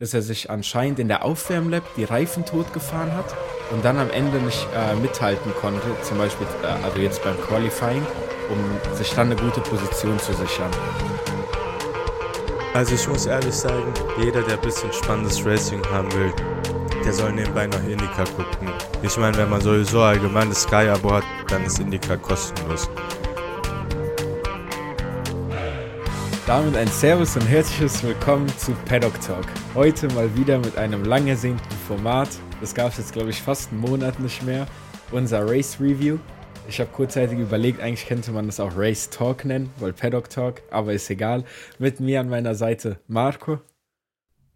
dass er sich anscheinend in der Aufwärmlab die Reifen totgefahren hat und dann am Ende nicht äh, mithalten konnte, zum Beispiel, äh, also jetzt beim Qualifying, um sich dann eine gute Position zu sichern. Also ich muss ehrlich sagen, jeder, der ein bisschen spannendes Racing haben will, der soll nebenbei noch Indica gucken. Ich meine, wenn man sowieso allgemein das Sky-Abo hat, dann ist Indica kostenlos. Damit ein Servus und herzliches Willkommen zu Paddock Talk. Heute mal wieder mit einem lang ersehnten Format. Das gab es jetzt, glaube ich, fast einen Monat nicht mehr. Unser Race Review. Ich habe kurzzeitig überlegt, eigentlich könnte man das auch Race Talk nennen, weil Paddock Talk, aber ist egal. Mit mir an meiner Seite Marco.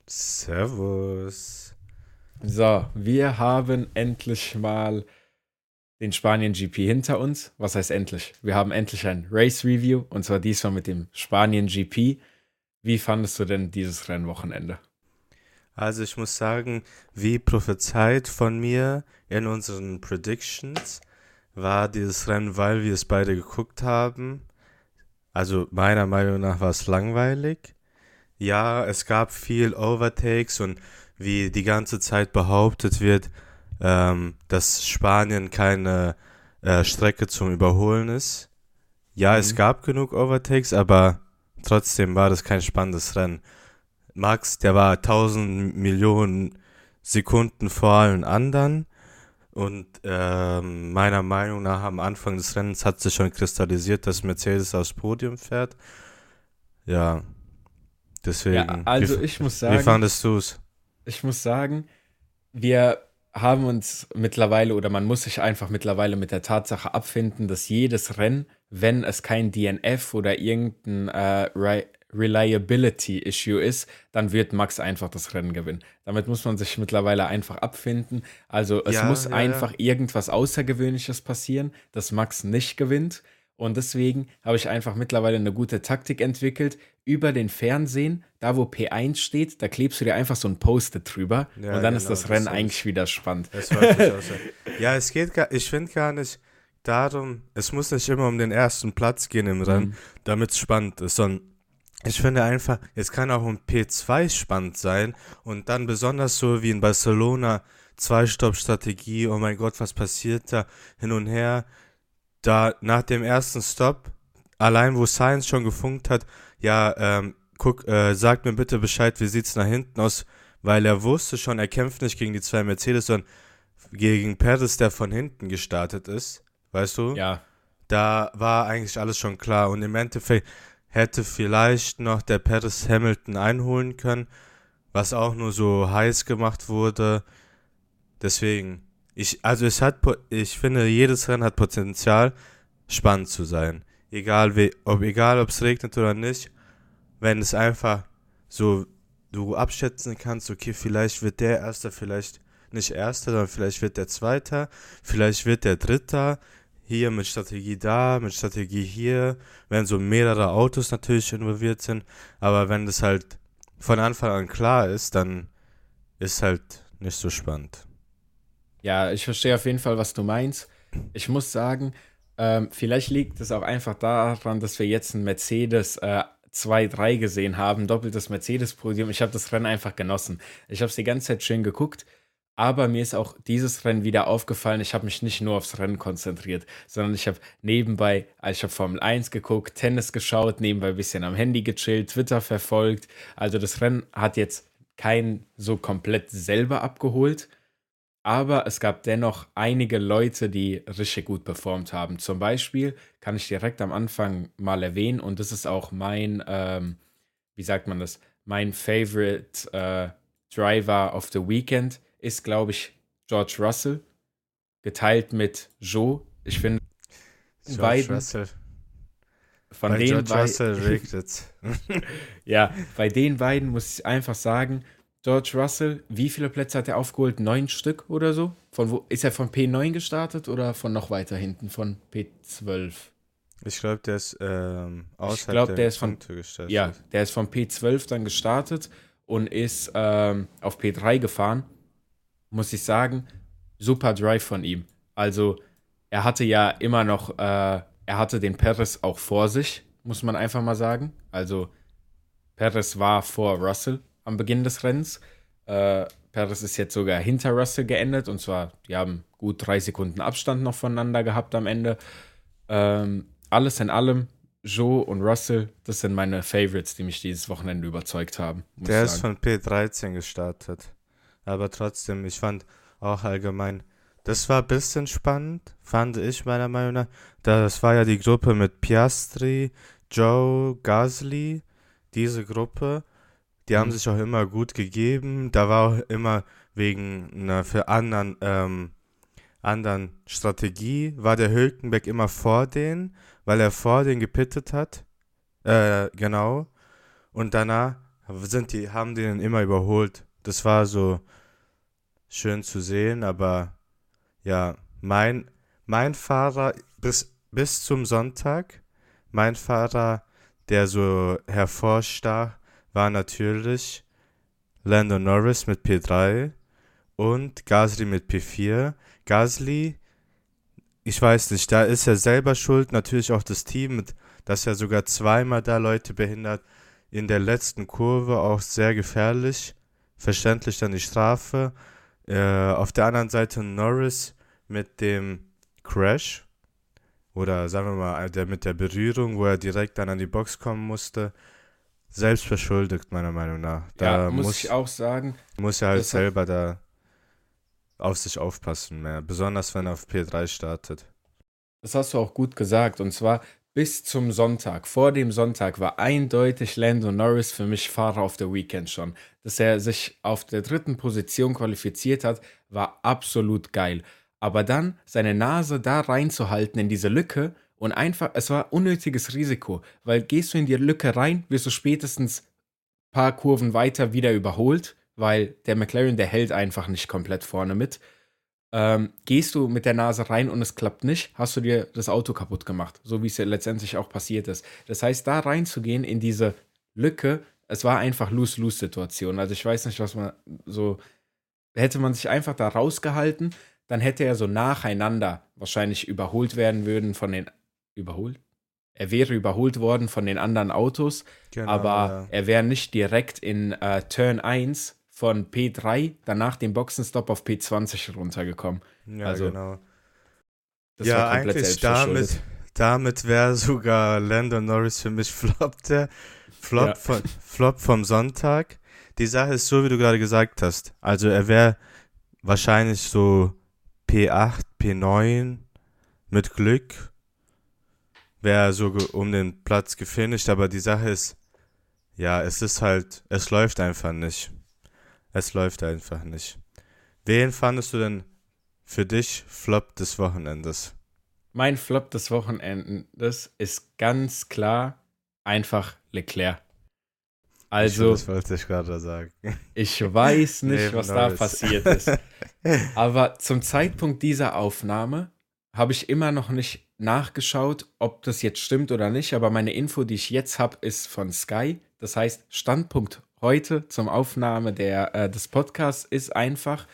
Servus. So, wir haben endlich mal den Spanien GP hinter uns. Was heißt endlich? Wir haben endlich ein Race Review und zwar diesmal mit dem Spanien GP. Wie fandest du denn dieses Rennwochenende? Also ich muss sagen, wie prophezeit von mir in unseren Predictions war dieses Rennen, weil wir es beide geguckt haben. Also meiner Meinung nach war es langweilig. Ja, es gab viel Overtakes und wie die ganze Zeit behauptet wird, ähm, dass Spanien keine äh, Strecke zum Überholen ist. Ja, mhm. es gab genug Overtakes, aber trotzdem war das kein spannendes Rennen. Max, der war 1000 Millionen Sekunden vor allen anderen. Und ähm, meiner Meinung nach am Anfang des Rennens hat sich schon kristallisiert, dass Mercedes aufs Podium fährt. Ja, deswegen. Ja, also wie, ich muss sagen. Wie fandest du es? Ich muss sagen, wir haben uns mittlerweile oder man muss sich einfach mittlerweile mit der Tatsache abfinden, dass jedes Rennen, wenn es kein DNF oder irgendein äh, Re Reliability-Issue ist, dann wird Max einfach das Rennen gewinnen. Damit muss man sich mittlerweile einfach abfinden. Also es ja, muss ja, einfach ja. irgendwas Außergewöhnliches passieren, dass Max nicht gewinnt. Und deswegen habe ich einfach mittlerweile eine gute Taktik entwickelt. Über den Fernsehen, da wo P1 steht, da klebst du dir einfach so ein Post-it drüber ja, und dann genau, ist das, das Rennen eigentlich wieder spannend. ja, es geht gar, ich finde gar nicht darum, es muss nicht immer um den ersten Platz gehen im Rennen, mhm. damit es spannend ist, sondern ich finde einfach, es kann auch um P2 spannend sein und dann besonders so wie in Barcelona, Zwei-Stopp-Strategie, oh mein Gott, was passiert da, hin und her da nach dem ersten Stop, allein wo Science schon gefunkt hat, ja, ähm, guck, äh, sag mir bitte Bescheid, wie sieht's nach hinten aus, weil er wusste schon, er kämpft nicht gegen die zwei Mercedes, sondern gegen Perez, der von hinten gestartet ist, weißt du? Ja. Da war eigentlich alles schon klar und im Endeffekt hätte vielleicht noch der Perez Hamilton einholen können, was auch nur so heiß gemacht wurde. Deswegen, ich, also es hat, ich finde, jedes Rennen hat Potenzial, spannend zu sein. Egal wie, ob egal ob es regnet oder nicht, wenn es einfach so du abschätzen kannst, okay, vielleicht wird der Erster, vielleicht nicht Erster, sondern vielleicht wird der Zweiter, vielleicht wird der Dritter, hier mit Strategie da, mit Strategie hier, wenn so mehrere Autos natürlich involviert sind, aber wenn das halt von Anfang an klar ist, dann ist halt nicht so spannend. Ja, ich verstehe auf jeden Fall, was du meinst. Ich muss sagen, ähm, vielleicht liegt es auch einfach daran, dass wir jetzt ein Mercedes äh, 2-3 gesehen haben, doppeltes Mercedes-Podium. Ich habe das Rennen einfach genossen. Ich habe es die ganze Zeit schön geguckt, aber mir ist auch dieses Rennen wieder aufgefallen. Ich habe mich nicht nur aufs Rennen konzentriert, sondern ich habe nebenbei, also ich habe Formel 1 geguckt, Tennis geschaut, nebenbei ein bisschen am Handy gechillt, Twitter verfolgt. Also das Rennen hat jetzt keinen so komplett selber abgeholt aber es gab dennoch einige Leute, die richtig gut performt haben. Zum Beispiel kann ich direkt am Anfang mal erwähnen, und das ist auch mein, ähm, wie sagt man das, mein Favorite äh, Driver of the Weekend ist, glaube ich, George Russell, geteilt mit Joe. Ich finde, George beiden, Russell. Von bei den George Russell regnet Ja, bei den beiden muss ich einfach sagen, George Russell, wie viele Plätze hat er aufgeholt? Neun Stück oder so? Von wo ist er von P9 gestartet oder von noch weiter hinten von P12? Ich glaube, der ist ähm, außerhalb ich glaub, der, der ist von, gestartet. Ja, der ist von P12 dann gestartet und ist ähm, auf P3 gefahren. Muss ich sagen, super Drive von ihm. Also er hatte ja immer noch, äh, er hatte den Perez auch vor sich, muss man einfach mal sagen. Also Perez war vor Russell am Beginn des Rennens. Äh, Perez ist jetzt sogar hinter Russell geendet und zwar, die haben gut drei Sekunden Abstand noch voneinander gehabt am Ende. Ähm, alles in allem, Joe und Russell, das sind meine Favorites, die mich dieses Wochenende überzeugt haben. Der ist von P13 gestartet. Aber trotzdem, ich fand auch allgemein, das war ein bisschen spannend, fand ich meiner Meinung nach. Das war ja die Gruppe mit Piastri, Joe, Gasly, diese Gruppe. Die haben mhm. sich auch immer gut gegeben. Da war auch immer wegen einer für anderen, ähm, anderen Strategie, war der Hülkenberg immer vor denen, weil er vor denen gepittet hat. Äh, genau. Und danach sind die, haben die den immer überholt. Das war so schön zu sehen, aber ja, mein, mein Fahrer bis, bis zum Sonntag, mein Fahrer, der so hervorstach, war natürlich Lando Norris mit P3 und Gasly mit P4. Gasly, ich weiß nicht, da ist er selber schuld, natürlich auch das Team, mit, dass er sogar zweimal da Leute behindert. In der letzten Kurve auch sehr gefährlich. Verständlich dann die Strafe. Äh, auf der anderen Seite Norris mit dem Crash. Oder sagen wir mal, der mit der Berührung, wo er direkt dann an die Box kommen musste selbst verschuldet, meiner Meinung nach. Da ja, muss, muss ich auch sagen. Muss er halt selber da auf sich aufpassen mehr. Besonders wenn er auf P3 startet. Das hast du auch gut gesagt. Und zwar bis zum Sonntag. Vor dem Sonntag war eindeutig Lando Norris für mich Fahrer auf der Weekend schon. Dass er sich auf der dritten Position qualifiziert hat, war absolut geil. Aber dann seine Nase da reinzuhalten in diese Lücke und einfach, es war unnötiges Risiko, weil gehst du in die Lücke rein, wirst du spätestens ein paar Kurven weiter wieder überholt, weil der McLaren, der hält einfach nicht komplett vorne mit. Ähm, gehst du mit der Nase rein und es klappt nicht, hast du dir das Auto kaputt gemacht, so wie es ja letztendlich auch passiert ist. Das heißt, da reinzugehen in diese Lücke, es war einfach Lose-Lose-Situation. Also ich weiß nicht, was man so, hätte man sich einfach da rausgehalten, dann hätte er so nacheinander wahrscheinlich überholt werden würden von den überholt. Er wäre überholt worden von den anderen Autos, genau, aber ja. er wäre nicht direkt in äh, Turn 1 von P3, danach den Boxenstopp auf P20 runtergekommen. Ja, also, genau. ja, eigentlich damit, damit wäre sogar Landon Norris für mich floppte. Flop, ja. von, Flop vom Sonntag. Die Sache ist so, wie du gerade gesagt hast. Also er wäre wahrscheinlich so P8, P9 mit Glück wäre so um den Platz gefinisht, aber die Sache ist, ja, es ist halt, es läuft einfach nicht. Es läuft einfach nicht. Wen fandest du denn für dich Flop des Wochenendes? Mein Flop des Wochenendes ist ganz klar einfach Leclerc. Also, das wollte ich gerade sagen. Ich weiß nicht, was da passiert ist. Aber zum Zeitpunkt dieser Aufnahme habe ich immer noch nicht nachgeschaut, ob das jetzt stimmt oder nicht, aber meine Info, die ich jetzt habe, ist von Sky. Das heißt, Standpunkt heute zum Aufnahme der, äh, des Podcasts ist einfach,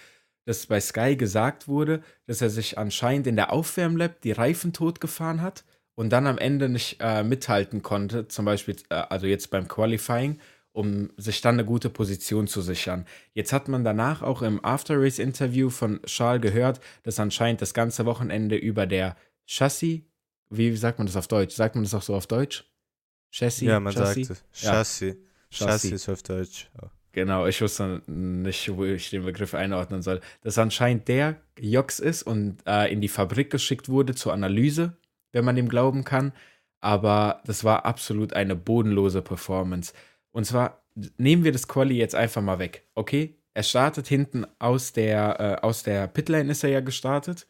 dass bei Sky gesagt wurde, dass er sich anscheinend in der Aufwärmlab die Reifen totgefahren hat und dann am Ende nicht äh, mithalten konnte, zum Beispiel, äh, also jetzt beim Qualifying, um sich dann eine gute Position zu sichern. Jetzt hat man danach auch im After-Race-Interview von Charles gehört, dass anscheinend das ganze Wochenende über der Chassis, wie sagt man das auf Deutsch? Sagt man das auch so auf Deutsch? Chassis? Ja, man Chassis? sagt es. Chassis. Ja. Chassis ist auf Deutsch. Oh. Genau, ich wusste nicht, wo ich den Begriff einordnen soll. Dass anscheinend der Jox ist und äh, in die Fabrik geschickt wurde zur Analyse, wenn man dem glauben kann. Aber das war absolut eine bodenlose Performance. Und zwar nehmen wir das Quali jetzt einfach mal weg, okay? Er startet hinten aus der, äh, aus der Pitlane ist er ja gestartet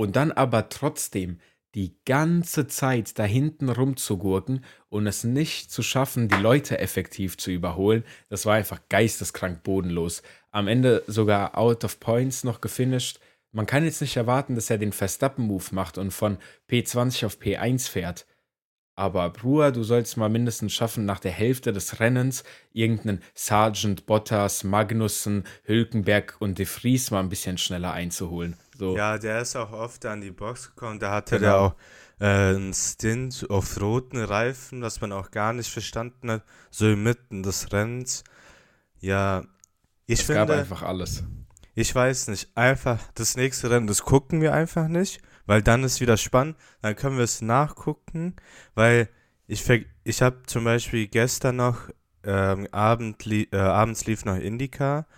und dann aber trotzdem die ganze Zeit da hinten rumzugurken und es nicht zu schaffen, die Leute effektiv zu überholen, das war einfach geisteskrank bodenlos. Am Ende sogar out of points noch gefinisht. Man kann jetzt nicht erwarten, dass er den Verstappen-Move macht und von P20 auf P1 fährt. Aber Bruder, du sollst mal mindestens schaffen, nach der Hälfte des Rennens irgendeinen Sergeant Bottas, Magnussen, Hülkenberg und De Vries mal ein bisschen schneller einzuholen. So. Ja, der ist auch oft an die Box gekommen. Da hatte genau. der auch äh, einen Stint auf roten Reifen, was man auch gar nicht verstanden hat, so inmitten des Rennens. Ja, ich es finde. gab einfach alles. Ich weiß nicht. Einfach das nächste Rennen, das gucken wir einfach nicht, weil dann ist wieder spannend. Dann können wir es nachgucken, weil ich, ich habe zum Beispiel gestern noch ähm, Abend li äh, abends lief noch Indica.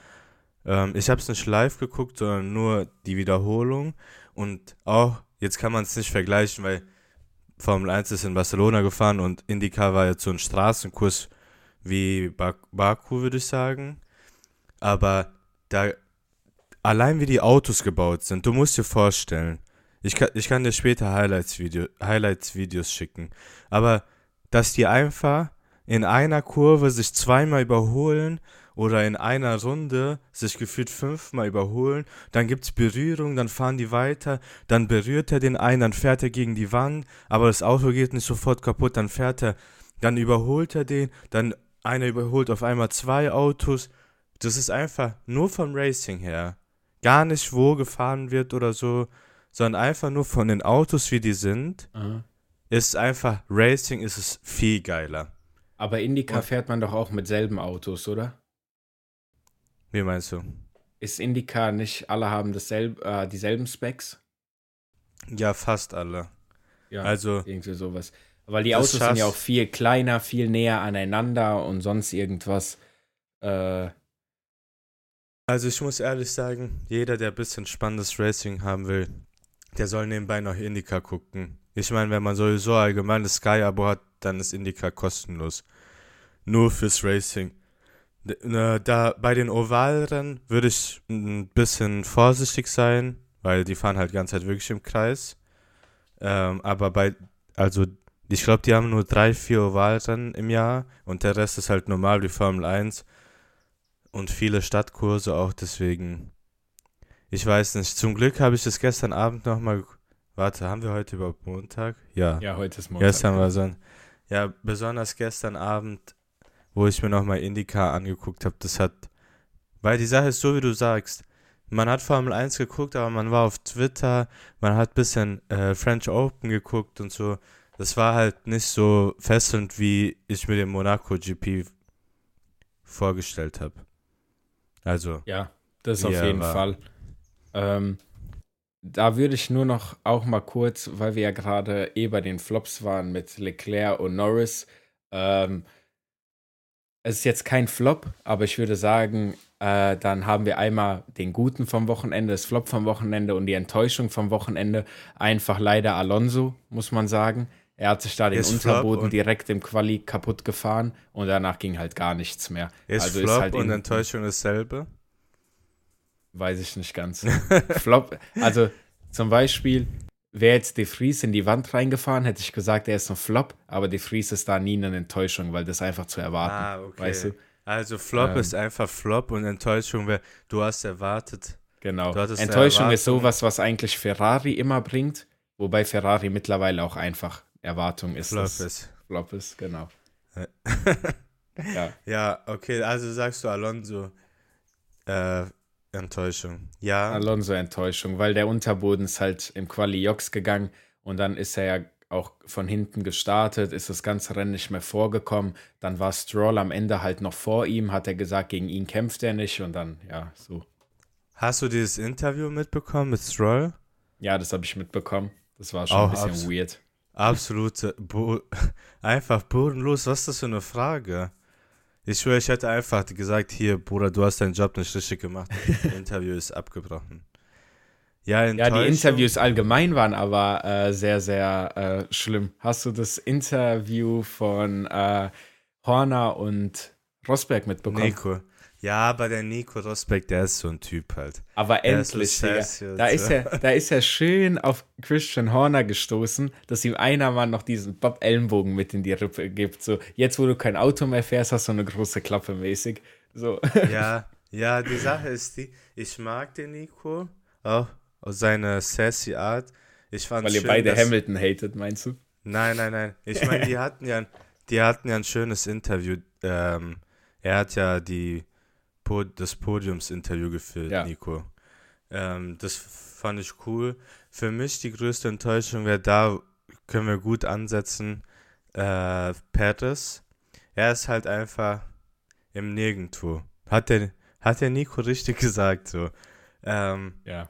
Ähm, ich habe es nicht live geguckt, sondern nur die Wiederholung. Und auch, jetzt kann man es nicht vergleichen, weil Formel 1 ist in Barcelona gefahren und Indica war jetzt so ein Straßenkurs wie Baku, würde ich sagen. Aber da allein wie die Autos gebaut sind, du musst dir vorstellen, ich kann, ich kann dir später Highlights-Video, Highlights-Videos schicken, aber dass die einfach in einer Kurve sich zweimal überholen oder in einer Runde sich gefühlt fünfmal überholen, dann gibt es Berührung, dann fahren die weiter, dann berührt er den einen, dann fährt er gegen die Wand, aber das Auto geht nicht sofort kaputt, dann fährt er, dann überholt er den, dann einer überholt auf einmal zwei Autos. Das ist einfach nur vom Racing her gar nicht wo gefahren wird oder so, sondern einfach nur von den Autos, wie die sind, Aha. ist einfach Racing ist es viel geiler. Aber Indica Und, fährt man doch auch mit selben Autos, oder? Wie meinst du? Ist Indica nicht, alle haben dasselbe, äh, dieselben Specs? Ja, fast alle. Ja, also irgendwie sowas. Weil die Autos sind ja auch viel kleiner, viel näher aneinander und sonst irgendwas. Äh, also ich muss ehrlich sagen, jeder, der ein bisschen spannendes Racing haben will, der soll nebenbei noch Indica gucken. Ich meine, wenn man sowieso allgemein das Sky-Abo hat, dann ist Indica kostenlos. Nur fürs Racing. Ne, da bei den Ovalrennen würde ich ein bisschen vorsichtig sein, weil die fahren halt die ganze Zeit wirklich im Kreis. Ähm, aber bei, also ich glaube, die haben nur drei, vier Ovalrennen im Jahr und der Rest ist halt normal wie Formel 1 und viele Stadtkurse auch, deswegen. Ich weiß nicht. Zum Glück habe ich das gestern Abend nochmal. Warte, haben wir heute überhaupt Montag? Ja. Ja, heute ist Montag. Gestern war so ein. Ja, besonders gestern Abend, wo ich mir nochmal Indica angeguckt habe, das hat. Weil die Sache ist so, wie du sagst. Man hat Formel 1 geguckt, aber man war auf Twitter, man hat ein bisschen äh, French Open geguckt und so. Das war halt nicht so fesselnd, wie ich mir den Monaco GP vorgestellt habe. Also. Ja, das auf jeden war. Fall. Ähm, da würde ich nur noch auch mal kurz, weil wir ja gerade eh bei den Flops waren mit Leclerc und Norris. Ähm, es ist jetzt kein Flop, aber ich würde sagen, äh, dann haben wir einmal den Guten vom Wochenende, das Flop vom Wochenende und die Enttäuschung vom Wochenende. Einfach leider Alonso, muss man sagen. Er hat sich da den Unterboden direkt im Quali kaputt gefahren und danach ging halt gar nichts mehr. Ist also Flop ist halt und Enttäuschung dasselbe? Weiß ich nicht ganz. Flop, also zum Beispiel, wäre jetzt De Vries in die Wand reingefahren, hätte ich gesagt, er ist ein Flop, aber De Vries ist da nie eine Enttäuschung, weil das einfach zu erwarten. Ah, okay. Weißt du? Also Flop ähm, ist einfach Flop und Enttäuschung wäre, du hast erwartet. Genau. Enttäuschung ist sowas, was eigentlich Ferrari immer bringt, wobei Ferrari mittlerweile auch einfach Erwartung ist. Flop ist. Flop ist, genau. ja. ja, okay, also sagst du Alonso äh, Enttäuschung. Ja. Alonso Enttäuschung, weil der Unterboden ist halt im Quali Jox gegangen und dann ist er ja auch von hinten gestartet, ist das ganze Rennen nicht mehr vorgekommen. Dann war Stroll am Ende halt noch vor ihm, hat er gesagt, gegen ihn kämpft er nicht und dann, ja, so. Hast du dieses Interview mitbekommen mit Stroll? Ja, das habe ich mitbekommen. Das war schon auch ein bisschen weird. Absolute, Bo einfach bodenlos. Was ist das für eine Frage? Ich schwöre, ich hätte einfach gesagt, hier, Bruder, du hast deinen Job nicht richtig gemacht. Das Interview ist abgebrochen. Ja, ja, die Interviews allgemein waren aber äh, sehr, sehr äh, schlimm. Hast du das Interview von äh, Horner und Rosberg mitbekommen? Nico. Ja, aber der Nico Rosberg, der ist so ein Typ halt. Aber der endlich, ist Digga. Da ist, er, da ist er schön auf Christian Horner gestoßen, dass ihm einer mal noch diesen Bob Ellenbogen mit in die Rippe gibt. So, jetzt wo du kein Auto mehr fährst, hast du eine große Klappe mäßig. So. Ja, ja, die Sache ist die, ich mag den Nico, auch aus seiner sassy Art. Ich fand Weil schön, ihr beide Hamilton hatet, meinst du? Nein, nein, nein. Ich meine, die hatten ja, die hatten ja ein schönes Interview. Ähm, er hat ja die das Podiumsinterview geführt, ja. Nico. Ähm, das fand ich cool. Für mich die größte Enttäuschung wäre da, können wir gut ansetzen, äh, Pettis. Er ist halt einfach im Nirgendwo. Hat der, hat der Nico richtig gesagt, so. Ähm, Ja.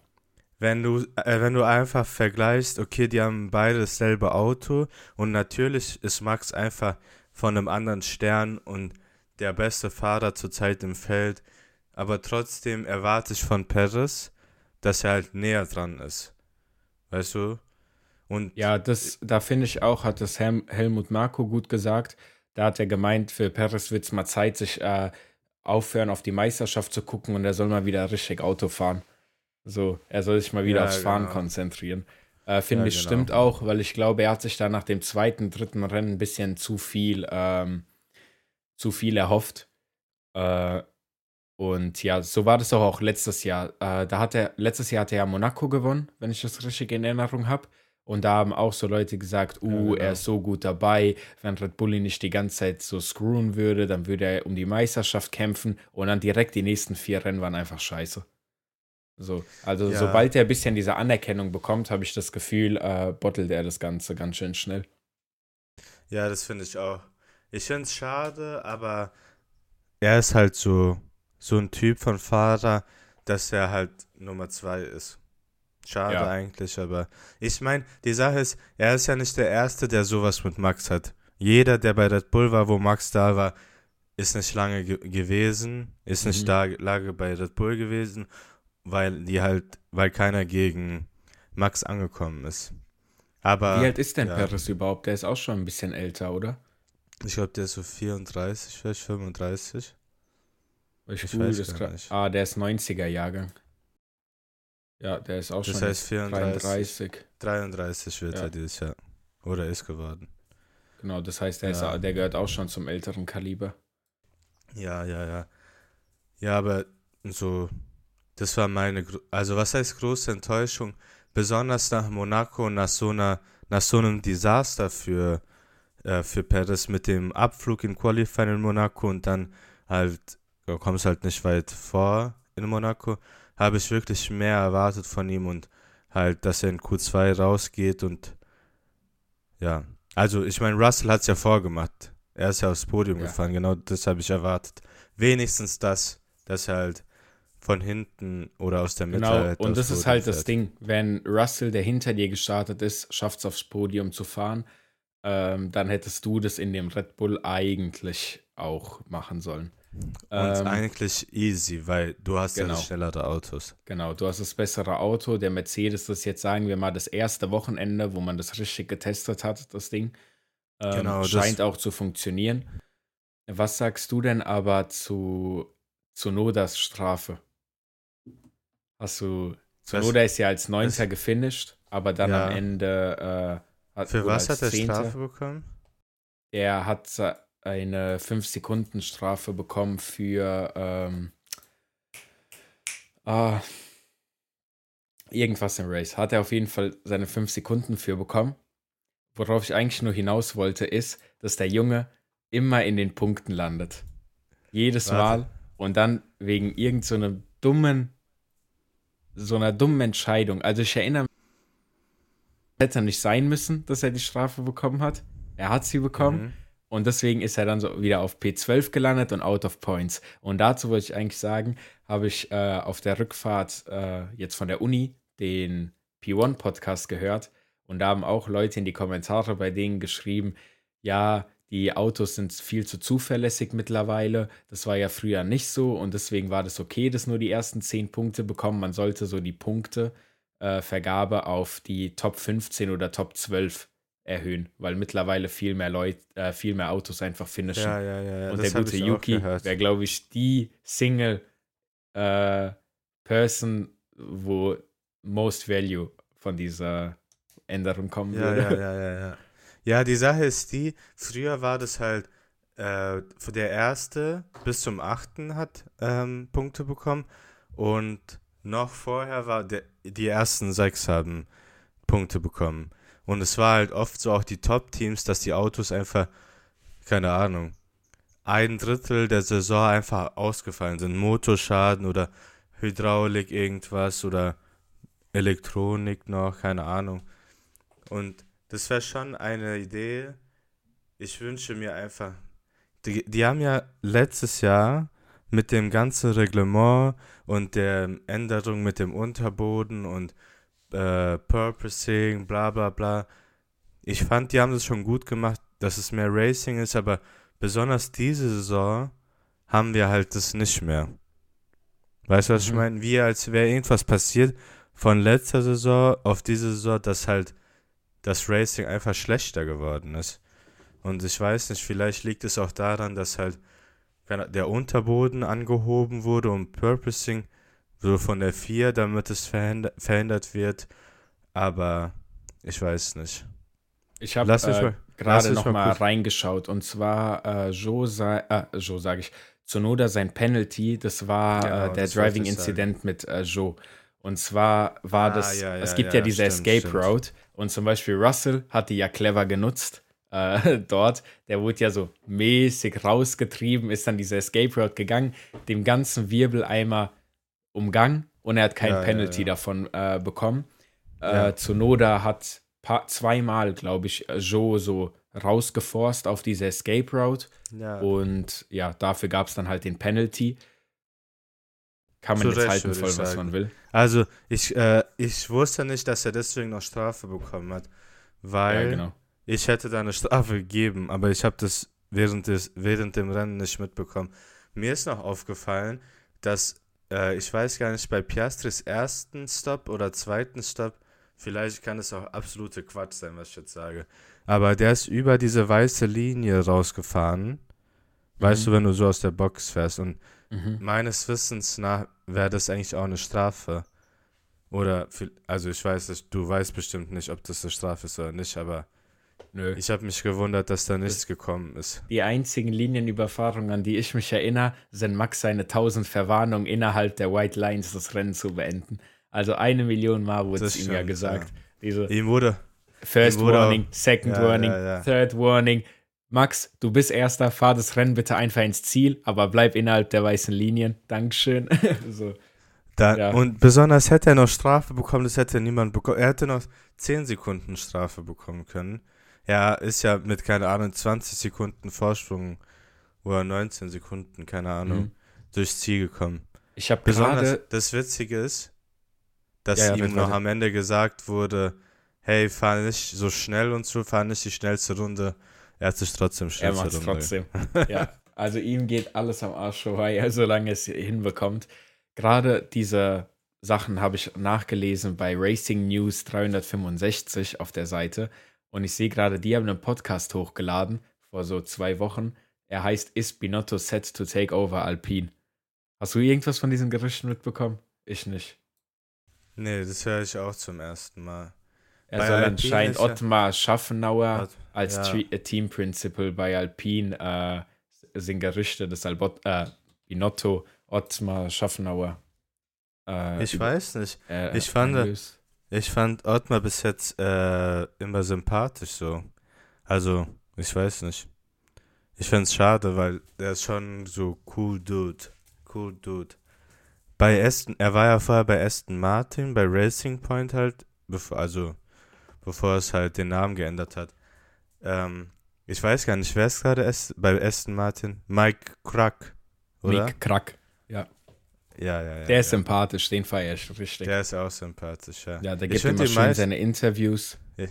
wenn du, äh, wenn du einfach vergleichst, okay, die haben beide dasselbe Auto und natürlich ist Max einfach von einem anderen Stern und der beste Fahrer zurzeit im Feld, aber trotzdem erwarte ich von Perez, dass er halt näher dran ist. Weißt du? Und Ja, das, da finde ich auch, hat das Helm, Helmut Marko gut gesagt. Da hat er gemeint, für Perez wird es mal Zeit, sich äh, aufhören, auf die Meisterschaft zu gucken und er soll mal wieder richtig Auto fahren. So, er soll sich mal wieder Ja, aufs Fahren genau. konzentrieren. Äh, Finde Ja, ich genau. stimmt auch, weil ich glaube, er hat sich da nach dem zweiten, dritten Rennen ein bisschen zu viel, ähm, zu viel erhofft. Äh, und ja, so war das auch, letztes Jahr. Äh, da hat er, letztes Jahr hat er ja Monaco gewonnen, wenn ich das richtig in Erinnerung habe. Und da haben auch so Leute gesagt, uh, genau. er ist so gut dabei, wenn Red Bull ihn nicht die ganze Zeit so screwen würde, dann würde er um die Meisterschaft kämpfen und dann direkt die nächsten vier Rennen waren einfach scheiße. So, also Ja. sobald er ein bisschen diese Anerkennung bekommt, habe ich das Gefühl, äh, bottelt er das Ganze ganz schön schnell. Ja, das finde ich auch. Ich finde es schade, aber er ist halt so, so ein Typ von Fahrer, dass er halt Nummer zwei ist. Schade Ja. eigentlich, aber ich meine, die Sache ist, er ist ja nicht der Erste, der sowas mit Max hat. Jeder, der bei Red Bull war, wo Max da war, ist nicht lange ge gewesen, ist nicht Mhm. da lange bei Red Bull gewesen, weil die halt, weil keiner gegen Max angekommen ist. Aber Wie alt ist denn ja. Perez überhaupt? Der ist auch schon ein bisschen älter, oder? Ich glaube, der ist so 34, vielleicht 35. Ich, Ich uh, weiß das gar nicht. Ah, der ist 90er Jahrgang. Ja, der ist auch Das schon heißt jetzt 34. 33. 33 wird Ja. er dieses Jahr. Oder ist geworden. Genau, das heißt, der, ist, Ja. der gehört auch schon zum älteren Kaliber. Ja, ja, ja. Ja, aber so, das war meine, also was heißt große Enttäuschung? Besonders nach Monaco, nach so einer, nach so einem Desaster für, äh, für Perez mit dem Abflug in Qualifying in Monaco und dann halt, du kommst halt nicht weit vor in Monaco, habe ich wirklich mehr erwartet von ihm und halt, dass er in Q2 rausgeht und ja. Also, ich meine, Russell hat es ja vorgemacht. Er ist ja aufs Podium Ja. gefahren, genau das habe ich erwartet. Wenigstens das, dass er halt von hinten oder aus der Mitte Genau, halt und das ist Podium halt das fährt. Ding. Wenn Russell, der hinter dir gestartet ist, schafft es aufs Podium zu fahren, ähm, dann hättest du das in dem Red Bull eigentlich auch machen sollen. Und Ähm, eigentlich easy, weil du hast ja genau. das schnellere Autos. Genau, du hast das bessere Auto. Der Mercedes, das ist jetzt sagen wir mal das erste Wochenende, wo man das richtig getestet hat, das Ding. Ähm, Genau, das- scheint auch zu funktionieren. Was sagst du denn aber zu Nodas Strafe? Hast du. Zunoda ist ja als Neunter gefinisht, aber dann Ja. am Ende. Äh, hat, Für was hat er Zehnter. Strafe bekommen? Er hat eine 5-Sekunden-Strafe bekommen für ähm, ah, irgendwas im Race. Hat er auf jeden Fall seine 5 Sekunden für bekommen. Worauf ich eigentlich nur hinaus wollte, ist, dass der Junge immer in den Punkten landet. Jedes Warte. Mal. Und dann wegen irgend so dummen, so einer dummen Entscheidung. Also ich erinnere mich, hätte nicht sein müssen, dass er die Strafe bekommen hat. Er hat sie bekommen. Mhm. Und deswegen ist er dann so wieder auf P12 gelandet und out of points. Und dazu wollte ich eigentlich sagen, habe ich äh, auf der Rückfahrt äh, jetzt von der Uni den P1-Podcast gehört. Und da haben auch Leute in die Kommentare bei denen geschrieben, ja, die Autos sind viel zu zuverlässig mittlerweile. Das war ja früher nicht so und deswegen war das okay, dass nur die ersten 10 Punkte bekommen. Man sollte so die Punkte äh, Vergabe auf die Top 15 oder Top 12 erhöhen, weil mittlerweile viel mehr Leute, äh, viel mehr Autos einfach finishen. Ja, ja, ja. und der gute Yuki wäre, glaube ich, die Single äh, Person, wo most Value von dieser Änderung kommen Ja, würde. ja, ja, ja, ja. Ja, die Sache ist die, früher war das halt, äh, der erste bis zum achten hat ähm, Punkte bekommen und noch vorher war der, die ersten sechs haben Punkte bekommen. Und es war halt oft so auch die Top-Teams, dass die Autos einfach, keine Ahnung, ein Drittel der Saison einfach ausgefallen sind. Motorschaden oder Hydraulik irgendwas oder Elektronik noch, keine Ahnung. Und das wäre schon eine Idee. Ich wünsche mir einfach. Die, die haben ja letztes Jahr mit dem ganzen Reglement und der Änderung mit dem Unterboden und äh, Purposing, bla bla bla. Ich fand, die haben das schon gut gemacht, dass es mehr Racing ist, aber besonders diese Saison haben wir halt das nicht mehr. Weißt du, was mhm. ich meine? Wie als wäre irgendwas passiert von letzter Saison auf diese Saison, dass halt das Racing einfach schlechter geworden ist. Und ich weiß nicht, vielleicht liegt es auch daran, dass halt der Unterboden angehoben wurde und Purposing so von der 4, damit es verhindert wird. Aber ich weiß nicht. Ich habe äh, gerade noch mal, mal reingeschaut und zwar äh, Joe, äh, Joe sage ich, Sonoda sein Penalty, das war ja, äh, der Driving Incident mit äh, Joe. Und zwar war ah, das, ja, ja, es gibt ja, diese stimmt, Escape stimmt. Route und zum Beispiel Russell hat die ja clever genutzt äh, dort. Der wurde ja so mäßig rausgetrieben, ist dann diese Escape Route gegangen, dem ganzen Wirbeleimer umgangen und er hat kein Penalty davon äh, bekommen. Äh, Zunoda hat paar, zweimal, glaube ich, Joe so rausgeforst auf diese Escape Route. Ja. Und ja, dafür gab es dann halt den Penalty. Kann man Zu jetzt halten, voll, was man will. Also, ich, äh, ich wusste nicht, dass er deswegen noch Strafe bekommen hat. Weil ja, genau. Ich hätte da eine Strafe gegeben, aber ich habe das während, des, während dem Rennen nicht mitbekommen. Mir ist noch aufgefallen, dass äh, ich weiß gar nicht, bei Piastris ersten Stop oder zweiten Stop, vielleicht kann es auch absolute Quatsch sein, was ich jetzt sage. Aber der ist über diese weiße Linie rausgefahren. Weißt mhm. du, wenn du so aus der Box fährst. Und mhm. meines Wissens nach wäre das eigentlich auch eine Strafe. Oder, also ich weiß du weißt bestimmt nicht, ob das eine Strafe ist oder nicht, aber Nö. ich habe mich gewundert, dass da nichts gekommen ist. Die einzigen Linienüberfahrungen, an die ich mich erinnere, sind Max seine 1000 Verwarnungen innerhalb der White Lines das Rennen zu beenden. Also eine Million Mal wurde es ihm ja gesagt. Ja. Diese, ihm wurde, First Warning, Second ja, Warning, ja, ja. Third Warning. Max, du bist Erster, fahr das Rennen bitte einfach ins Ziel, aber bleib innerhalb der weißen Linien. Dankeschön. so. Da, und besonders hätte er noch Strafe bekommen, das hätte niemand bekommen. Er hätte noch 10 Sekunden Strafe bekommen können. Er ist ja mit, keine Ahnung, 20 Sekunden Vorsprung oder 19 Sekunden, keine Ahnung, mhm. durchs Ziel gekommen. Ich habe besonders. Das Witzige ist, dass ihm noch am Ende gesagt wurde, hey, fahr nicht so schnell und so, fahr nicht die schnellste Runde. Er hat sich trotzdem schnell Er macht trotzdem. ja, also ihm geht alles am Arsch vorbei, solange es hinbekommt. Gerade diese Sachen habe ich nachgelesen bei Racing News 365 auf der Seite. Und ich sehe gerade, die haben einen Podcast hochgeladen vor so zwei Wochen. Er heißt Is Binotto set to take over Alpine? Hast du irgendwas von diesen Gerüchten mitbekommen? Ich nicht. Nee, das höre ich auch zum ersten Mal. Er bei soll Alpine anscheinend Ottmar Schaffenauer als ja. Äh, Team Principal bei Alpine äh, sind Gerüchte, dass Albot, äh, Binotto Ottmar Schaffenauer. Äh, ich weiß nicht. Äh, ich fand, ich fand Ottmar bis jetzt äh, immer sympathisch so. Also, ich weiß nicht. Ich finde es schade, weil der ist schon so cool Dude. Cool Dude. Bei Aston, er war ja vorher bei Aston Martin, bei Racing Point halt, bevor, also bevor es halt den Namen geändert hat. Ähm, ich weiß gar nicht, wer ist gerade bei Aston Martin? Mike Krack, oder? Mike Krack, ja. Ja, ja. Der ist ja. sympathisch, den feiere ich richtig. Der ist auch sympathisch, ja. Ja, der gibt immer schön seine Interviews. Ja.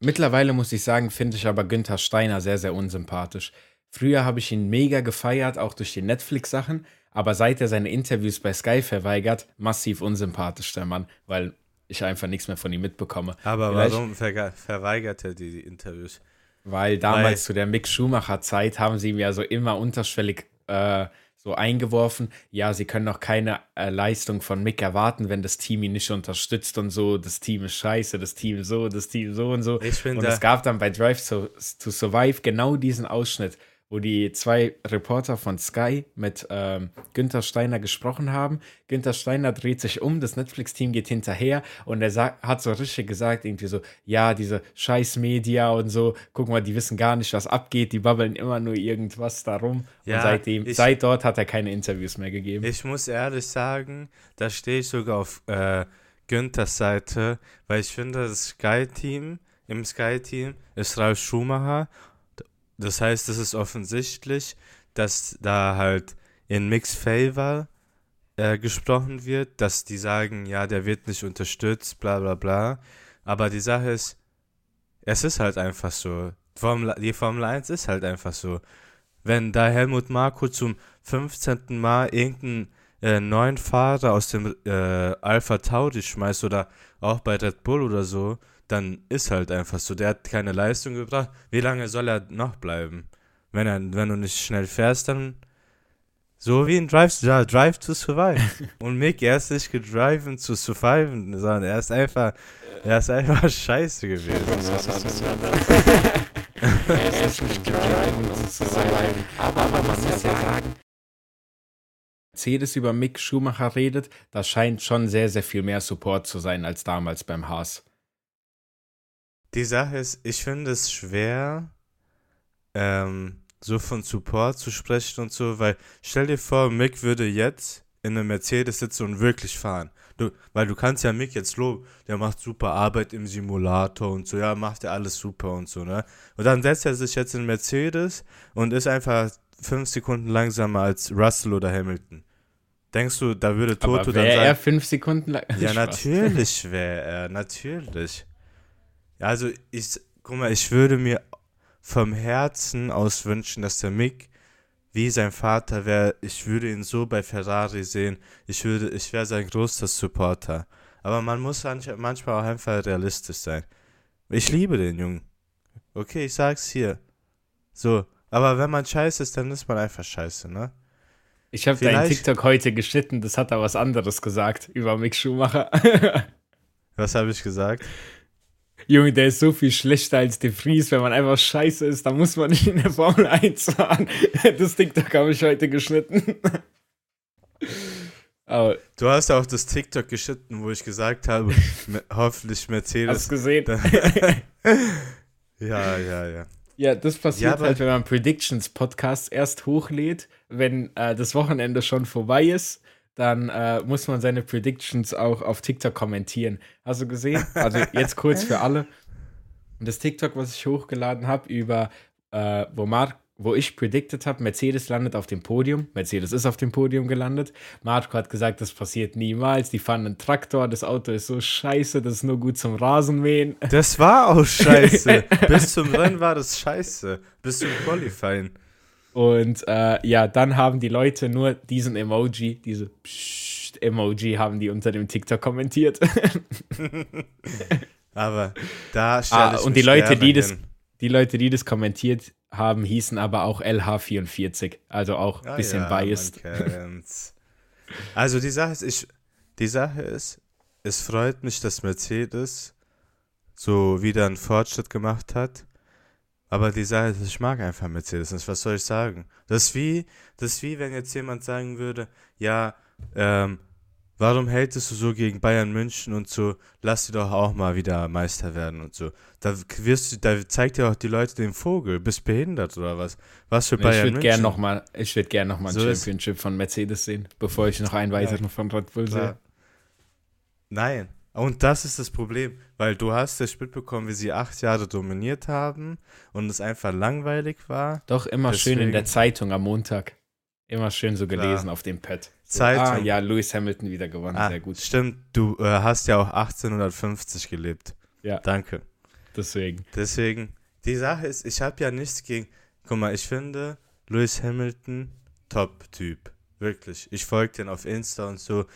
Mittlerweile muss ich sagen, finde ich aber Günther Steiner sehr, sehr unsympathisch. Früher habe ich ihn mega gefeiert, auch durch die Netflix-Sachen, aber seit er seine Interviews bei Sky verweigert, massiv unsympathisch der Mann, weil ich einfach nichts mehr von ihm mitbekomme. Aber Vielleicht, warum ver verweigert er die, die, Interviews? Weil damals weil, zu der Mick Schumacher-Zeit haben sie ihm ja so immer unterschwellig äh, so eingeworfen, ja, sie können auch keine äh, Leistung von Mick erwarten, wenn das Team ihn nicht unterstützt und so, das Team ist scheiße, das Team so, das Team so und so. Ich und es gab dann bei Drive to, to Survive genau diesen Ausschnitt, wo die zwei Reporter von Sky mit ähm, Günther Steiner gesprochen haben. Günther Steiner dreht sich um, das Netflix-Team geht hinterher und er hat so richtig gesagt, irgendwie so, ja, diese scheiß Media und so, guck mal, die wissen gar nicht, was abgeht, die babbeln immer nur irgendwas darum. Ja, und seitdem, ich, seit dort hat er keine Interviews mehr gegeben. Ich muss ehrlich sagen, da stehe ich sogar auf äh, Günthers Seite, weil ich finde, das Sky-Team, im Sky-Team ist Ralf Schumacher das heißt, es ist offensichtlich, dass da halt in Mix Favor äh, gesprochen wird, dass die sagen, ja, der wird nicht unterstützt, bla bla bla. Aber die Sache ist, es ist halt einfach so. Formel, die Formel 1 ist halt einfach so. Wenn da Helmut Marko zum 15. Mal irgendeinen äh, neuen Fahrer aus dem äh, Alpha Tauri schmeißt oder auch bei Red Bull oder so, dann ist halt einfach so. Der hat keine Leistung gebracht. Wie lange soll er noch bleiben? Wenn, er, wenn du nicht schnell fährst, dann so wie in Drive, ja, Drive to Survive. Und Mick, er ist nicht gedriven zu surviven, sondern er ist einfach, er ist einfach scheiße gewesen. er ist nicht gedriven zu surviven. Aber man muss ja sagen, Mercedes über Mick Schumacher redet, das scheint schon sehr, sehr viel mehr Support zu sein als damals beim Haas. Die Sache ist, ich finde es schwer, ähm, so von Support zu sprechen und so, weil stell dir vor, Mick würde jetzt in einem Mercedes sitzen und wirklich fahren. Du, weil du kannst ja Mick jetzt loben, der macht super Arbeit im Simulator und so, ja, macht er alles super und so, ne? Und dann setzt er sich jetzt in Mercedes und ist einfach fünf Sekunden langsamer als Russell oder Hamilton. Denkst du, da würde Toto Aber dann sagen... er fünf Sekunden lang? Ja, natürlich wäre er, natürlich. Ja, also ich, guck mal, ich würde mir vom Herzen aus wünschen, dass der Mick wie sein Vater wäre. Ich würde ihn so bei Ferrari sehen. Ich würde, ich wäre sein größter Supporter. Aber man muss manchmal auch einfach realistisch sein. Ich liebe den Jungen. Okay, ich sag's hier. So, aber wenn man scheiße ist, dann ist man einfach scheiße, ne? Ich habe deinen TikTok heute geschnitten, das hat er was anderes gesagt über Mick Schumacher. was habe ich gesagt? Junge, der ist so viel schlechter als De Vries. Wenn man einfach scheiße ist, dann muss man nicht in der Formel 1 fahren. Das TikTok habe ich heute geschnitten. Aber du hast auch das TikTok geschnitten, wo ich gesagt habe, hoffentlich Mercedes. Hast gesehen? ja, ja, ja. Ja, das passiert ja, halt, wenn man Predictions Podcasts erst hochlädt, wenn äh, das Wochenende schon vorbei ist dann äh, muss man seine Predictions auch auf TikTok kommentieren. Hast du gesehen? Also jetzt kurz für alle. Das TikTok, was ich hochgeladen habe, über äh, wo Marc wo ich predicted habe, Mercedes landet auf dem Podium. Mercedes ist auf dem Podium gelandet. Marco hat gesagt, das passiert niemals. Die fahren einen Traktor, das Auto ist so scheiße, das ist nur gut zum Rasenmähen. Das war auch scheiße. Bis zum Rennen war das scheiße. Bis zum Qualifying. Und äh, ja, dann haben die Leute nur diesen Emoji, diese Emoji haben die unter dem TikTok kommentiert. aber da stelle ah, ich Und die Leute, die das, die Leute, die das kommentiert haben, hießen aber auch LH44. Also auch ein ah, bisschen ja, biased. also die Sache ist, ich, die Sache ist, es freut mich, dass Mercedes so wieder einen Fortschritt gemacht hat. Aber die Sache ist, ich mag einfach Mercedes. Was soll ich sagen? Das ist wie, das ist wie, wenn jetzt jemand sagen würde, ja, ähm, warum hältst du so gegen Bayern München und so, lass sie doch auch mal wieder Meister werden und so. Da wirst du, da zeigt ja auch die Leute den Vogel, bist behindert oder was? Was für Bayern ich München? Gern noch mal, ich würde gerne nochmal ein so Championship von Mercedes sehen, bevor ich noch einen weiteren ja, von Red Bull sehe. Nein, und das ist das Problem, weil du hast das mitbekommen, wie sie acht Jahre dominiert haben und es einfach langweilig war. Doch, immer Deswegen, schön in der Zeitung am Montag. Immer schön so gelesen klar. auf dem Pad. So, Zeitung. Ah, ja, Lewis Hamilton wieder gewonnen, ah, sehr gut. Stimmt, du äh, hast ja auch 1850 gelebt. Ja. Danke. Deswegen. Deswegen, die Sache ist, ich habe ja nichts gegen. Guck mal, ich finde Lewis Hamilton Top-Typ. Wirklich. Ich folge den auf Insta und so.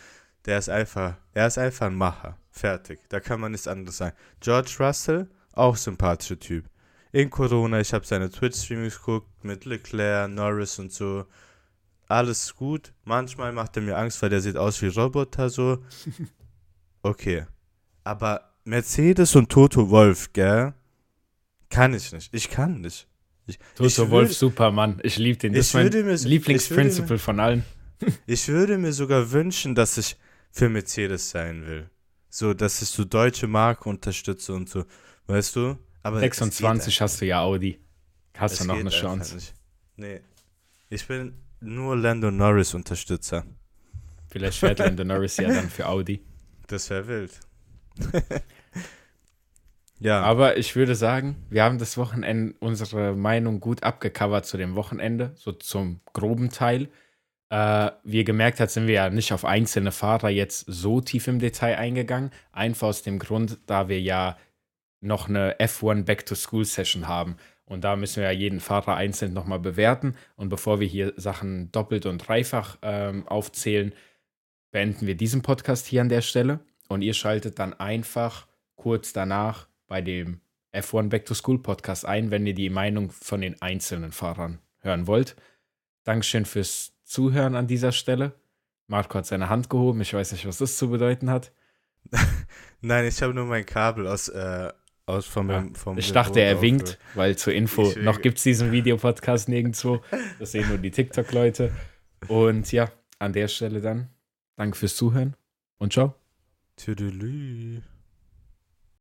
Der ist einfach, er ist einfach ein Macher. Fertig. Da kann man nichts anderes sagen. George Russell, auch sympathischer Typ. In Corona, ich habe seine Twitch-Streams geguckt mit Leclerc, Norris und so. Alles gut. Manchmal macht er mir Angst, weil der sieht aus wie Roboter so. Okay. Aber Mercedes und Toto Wolf, gell? Kann ich nicht. Ich kann nicht. Ich, Toto ich Wolf, Supermann. Ich liebe den. Das ist mein Lieblingsprinzipal von allen. ich würde mir sogar wünschen, dass ich für Mercedes sein will. So, dass ich so deutsche Marke unterstütze und so. Weißt du? Aber 26 hast du ja Audi. Hast es du noch eine Chance? Nicht. Nee. Ich bin nur Lando Norris Unterstützer. Vielleicht fährt Lando Norris ja dann für Audi. Das wäre wild. ja. Aber ich würde sagen, wir haben das Wochenende unsere Meinung gut abgecovert zu dem Wochenende, so zum groben Teil. Äh, wie ihr gemerkt habt, sind wir ja nicht auf einzelne Fahrer jetzt so tief im Detail eingegangen. Einfach aus dem Grund, da wir ja noch eine F1 Back-to-School-Session haben. Und da müssen wir ja jeden Fahrer einzeln nochmal bewerten. Und bevor wir hier Sachen doppelt und dreifach ähm, aufzählen, beenden wir diesen Podcast hier an der Stelle. Und ihr schaltet dann einfach kurz danach bei dem F1 Back to School Podcast ein, wenn ihr die Meinung von den einzelnen Fahrern hören wollt. Dankeschön fürs Zuhören an dieser Stelle. Marco hat seine Hand gehoben. Ich weiß nicht, was das zu bedeuten hat. Nein, ich habe nur mein Kabel aus, äh, aus vom, ja, vom Ich dachte, er winkt, weil zur Info, noch gibt es diesen Videopodcast nirgendwo. Das sehen nur die TikTok-Leute. Und ja, an der Stelle dann, danke fürs Zuhören und ciao. Tüdelü.